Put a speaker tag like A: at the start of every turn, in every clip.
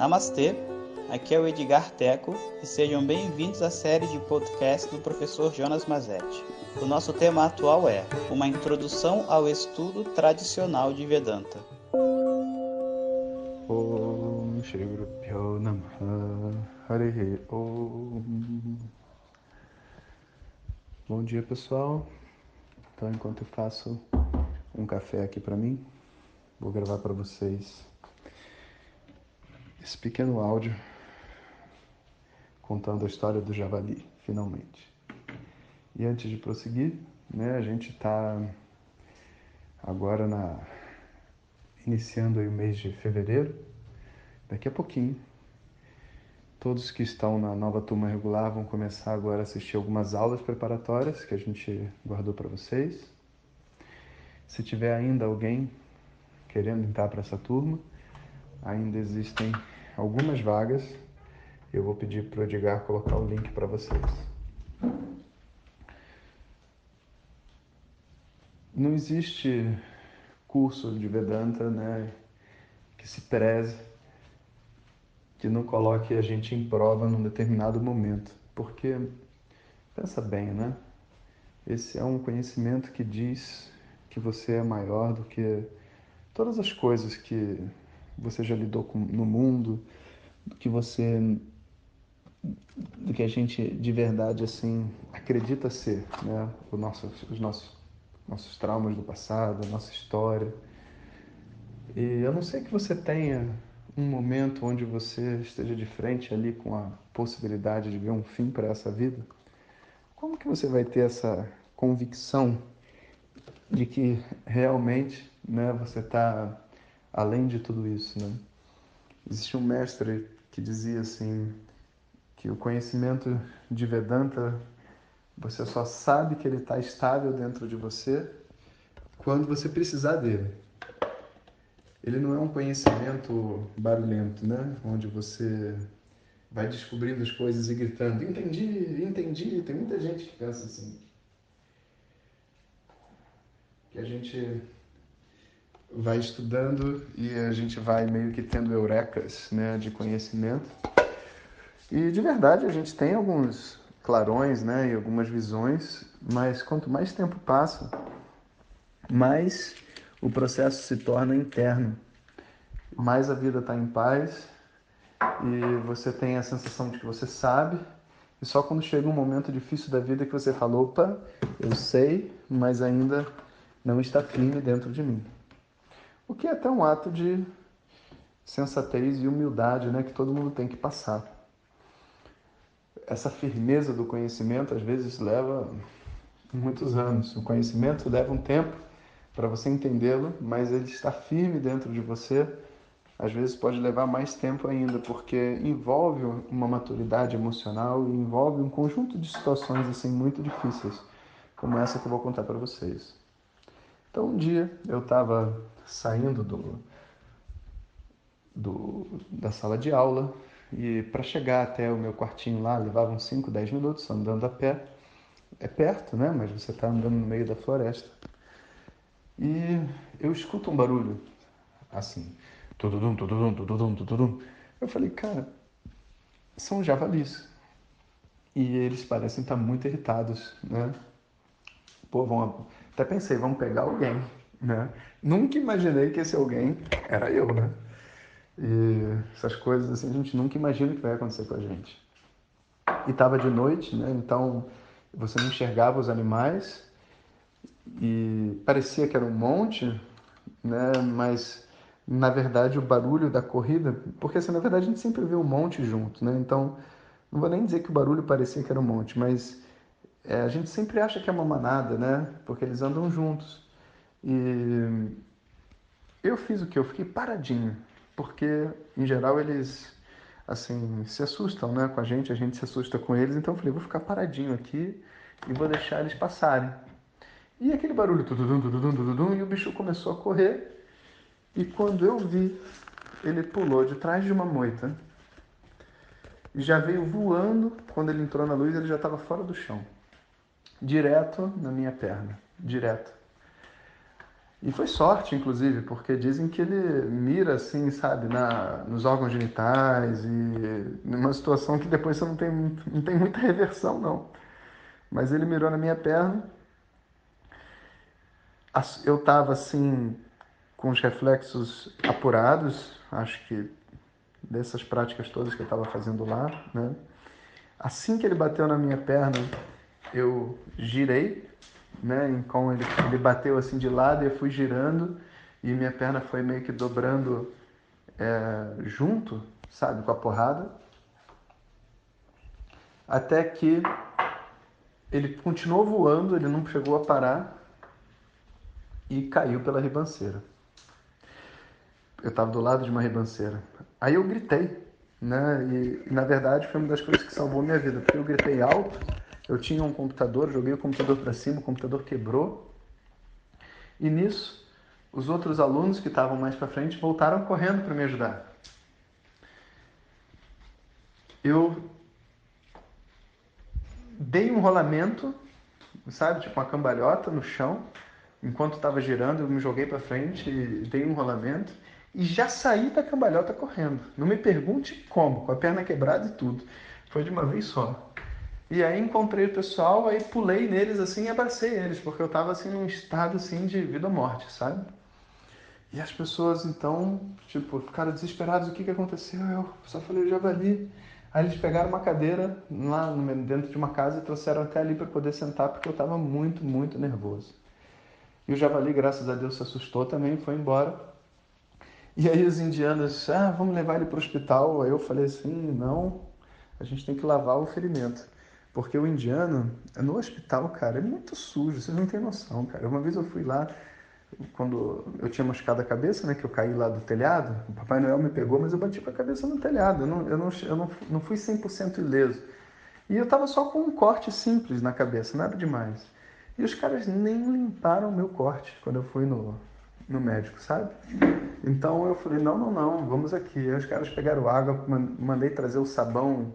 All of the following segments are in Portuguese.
A: Namastê, aqui é o Edgar Teco e sejam bem-vindos à série de podcast do professor Jonas Mazetti. O nosso tema atual é Uma Introdução ao Estudo Tradicional de Vedanta.
B: Bom dia pessoal. Então enquanto eu faço um café aqui para mim, vou gravar para vocês esse pequeno áudio contando a história do javali, finalmente. E antes de prosseguir, né, a gente está agora na iniciando aí o mês de fevereiro. Daqui a pouquinho, todos que estão na nova turma regular vão começar agora a assistir algumas aulas preparatórias que a gente guardou para vocês. Se tiver ainda alguém querendo entrar para essa turma, ainda existem algumas vagas. Eu vou pedir para o Edgar colocar o link para vocês. Não existe curso de Vedanta né, que se preze, que não coloque a gente em prova num determinado momento. Porque, pensa bem, né? Esse é um conhecimento que diz que você é maior do que todas as coisas que você já lidou com, no mundo, do que você do que a gente de verdade assim acredita ser, né? O nosso, os nossos nossos traumas do passado, a nossa história. E eu não sei que você tenha um momento onde você esteja de frente ali com a possibilidade de ver um fim para essa vida. Como que você vai ter essa convicção de que realmente, né, você está além de tudo isso, né? Existe um mestre que dizia assim que o conhecimento de Vedanta você só sabe que ele está estável dentro de você quando você precisar dele. Ele não é um conhecimento barulhento, né? Onde você vai descobrindo as coisas e gritando: entendi, entendi. Tem muita gente que pensa assim. Que a gente vai estudando e a gente vai meio que tendo eurecas né, de conhecimento. E de verdade a gente tem alguns clarões né, e algumas visões, mas quanto mais tempo passa, mais o processo se torna interno, mais a vida está em paz e você tem a sensação de que você sabe, e só quando chega um momento difícil da vida que você fala: opa, eu sei, mas ainda não está firme dentro de mim. O que é até um ato de sensatez e humildade né, que todo mundo tem que passar. Essa firmeza do conhecimento às vezes leva muitos anos. O conhecimento leva um tempo para você entendê-lo, mas ele está firme dentro de você. Às vezes pode levar mais tempo ainda, porque envolve uma maturidade emocional e envolve um conjunto de situações assim muito difíceis, como essa que eu vou contar para vocês. Então um dia eu estava saindo do, do, da sala de aula e para chegar até o meu quartinho lá levava uns 5, 10 minutos andando a pé. É perto, né? Mas você está andando no meio da floresta. E eu escuto um barulho assim, tududum, tududum, tududum, tududum. Eu falei, cara, são javalis. E eles parecem estar muito irritados, né? Pô, vão... até pensei, vamos pegar alguém né? Nunca imaginei que esse alguém era eu, né? E essas coisas assim a gente nunca imagina que vai acontecer com a gente. E estava de noite, né? Então você não enxergava os animais e parecia que era um monte, né? Mas na verdade o barulho da corrida, porque assim, na verdade a gente sempre vê um monte junto, né? Então não vou nem dizer que o barulho parecia que era um monte, mas é, a gente sempre acha que é uma manada, né? Porque eles andam juntos. E eu fiz o que? Eu fiquei paradinho, porque em geral eles assim se assustam né, com a gente, a gente se assusta com eles, então eu falei, vou ficar paradinho aqui e vou deixar eles passarem. E aquele barulho, tududum, tududum, tududum, e o bicho começou a correr, e quando eu vi, ele pulou de trás de uma moita e já veio voando, quando ele entrou na luz, ele já estava fora do chão, direto na minha perna, direto. E foi sorte, inclusive, porque dizem que ele mira assim, sabe, na, nos órgãos genitais e numa situação que depois você não tem, não tem muita reversão, não. Mas ele mirou na minha perna. Eu estava assim, com os reflexos apurados, acho que dessas práticas todas que eu estava fazendo lá, né? Assim que ele bateu na minha perna, eu girei né? Então ele, ele bateu assim de lado e eu fui girando e minha perna foi meio que dobrando é, junto, sabe, com a porrada. Até que ele continuou voando, ele não chegou a parar e caiu pela ribanceira. Eu estava do lado de uma ribanceira. Aí eu gritei, né? E, e na verdade foi uma das coisas que salvou minha vida, porque eu gritei alto eu tinha um computador, joguei o computador para cima, o computador quebrou. E nisso, os outros alunos que estavam mais para frente voltaram correndo para me ajudar. Eu dei um rolamento, sabe, tipo uma cambalhota no chão, enquanto estava girando, eu me joguei para frente e dei um rolamento e já saí da cambalhota correndo. Não me pergunte como, com a perna quebrada e tudo. Foi de uma vez só. E aí encontrei o pessoal, aí pulei neles assim e abracei eles, porque eu estava assim num estado assim de vida ou morte, sabe? E as pessoas então, tipo, ficaram desesperadas, o que que aconteceu? Eu só falei, o javali. Aí eles pegaram uma cadeira lá dentro de uma casa e trouxeram até ali para poder sentar, porque eu estava muito, muito nervoso. E o javali, graças a Deus, se assustou também, foi embora. E aí os indianos, ah, vamos levar ele para o hospital. Aí eu falei assim, não, a gente tem que lavar o ferimento. Porque o indiano, no hospital, cara, é muito sujo, vocês não têm noção, cara. Uma vez eu fui lá, quando eu tinha machucado a cabeça, né, que eu caí lá do telhado, o Papai Noel me pegou, mas eu bati com a cabeça no telhado, eu não, eu não, eu não, fui 100% ileso. E eu tava só com um corte simples na cabeça, nada demais. E os caras nem limparam o meu corte quando eu fui no, no médico, sabe? Então eu falei, não, não, não, vamos aqui. Aí os caras pegaram água, mandei trazer o sabão,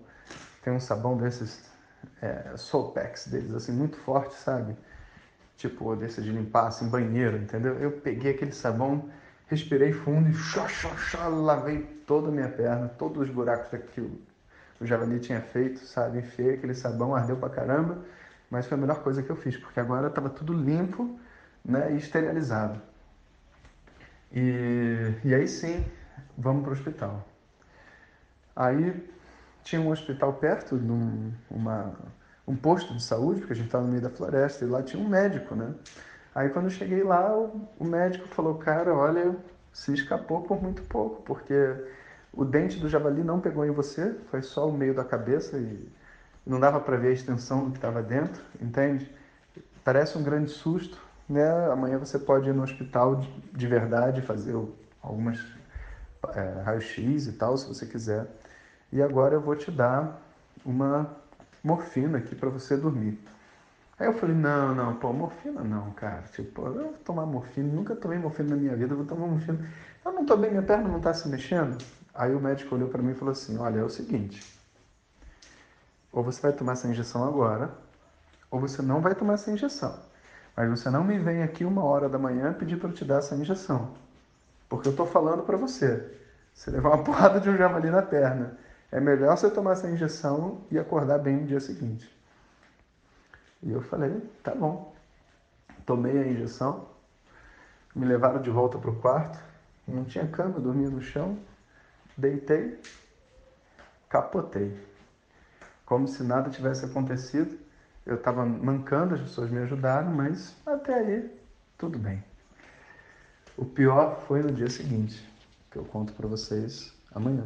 B: tem um sabão desses é, deles, assim, muito forte, sabe? Tipo, desse de limpar, assim, banheiro, entendeu? Eu peguei aquele sabão, respirei fundo e xó, xó, xó, lavei toda a minha perna, todos os buracos que o, o javali tinha feito, sabe? Enfiei aquele sabão, ardeu pra caramba, mas foi a melhor coisa que eu fiz, porque agora estava tudo limpo, né, e esterilizado. E, e aí sim, vamos para o hospital. Aí tinha um hospital perto, num, uma, um posto de saúde, porque a gente estava no meio da floresta, e lá tinha um médico, né? Aí quando eu cheguei lá, o, o médico falou, cara, olha, se escapou por muito pouco, porque o dente do javali não pegou em você, foi só o meio da cabeça e não dava para ver a extensão do que estava dentro, entende? Parece um grande susto, né? Amanhã você pode ir no hospital de, de verdade, fazer algumas é, raio-x e tal, se você quiser e agora eu vou te dar uma morfina aqui para você dormir. Aí eu falei, não, não, pô, morfina não, cara. Tipo, eu vou tomar morfina, nunca tomei morfina na minha vida, vou tomar morfina. Eu não tô bem, minha perna não tá se mexendo. Aí o médico olhou para mim e falou assim, olha, é o seguinte, ou você vai tomar essa injeção agora, ou você não vai tomar essa injeção. Mas você não me vem aqui uma hora da manhã pedir para eu te dar essa injeção. Porque eu tô falando para você. Você levar uma porrada de um javali na perna é melhor você tomar essa injeção e acordar bem no dia seguinte. E eu falei, tá bom. Tomei a injeção, me levaram de volta para o quarto, não tinha cama, dormia no chão, deitei, capotei. Como se nada tivesse acontecido. Eu estava mancando, as pessoas me ajudaram, mas até aí tudo bem. O pior foi no dia seguinte, que eu conto para vocês amanhã.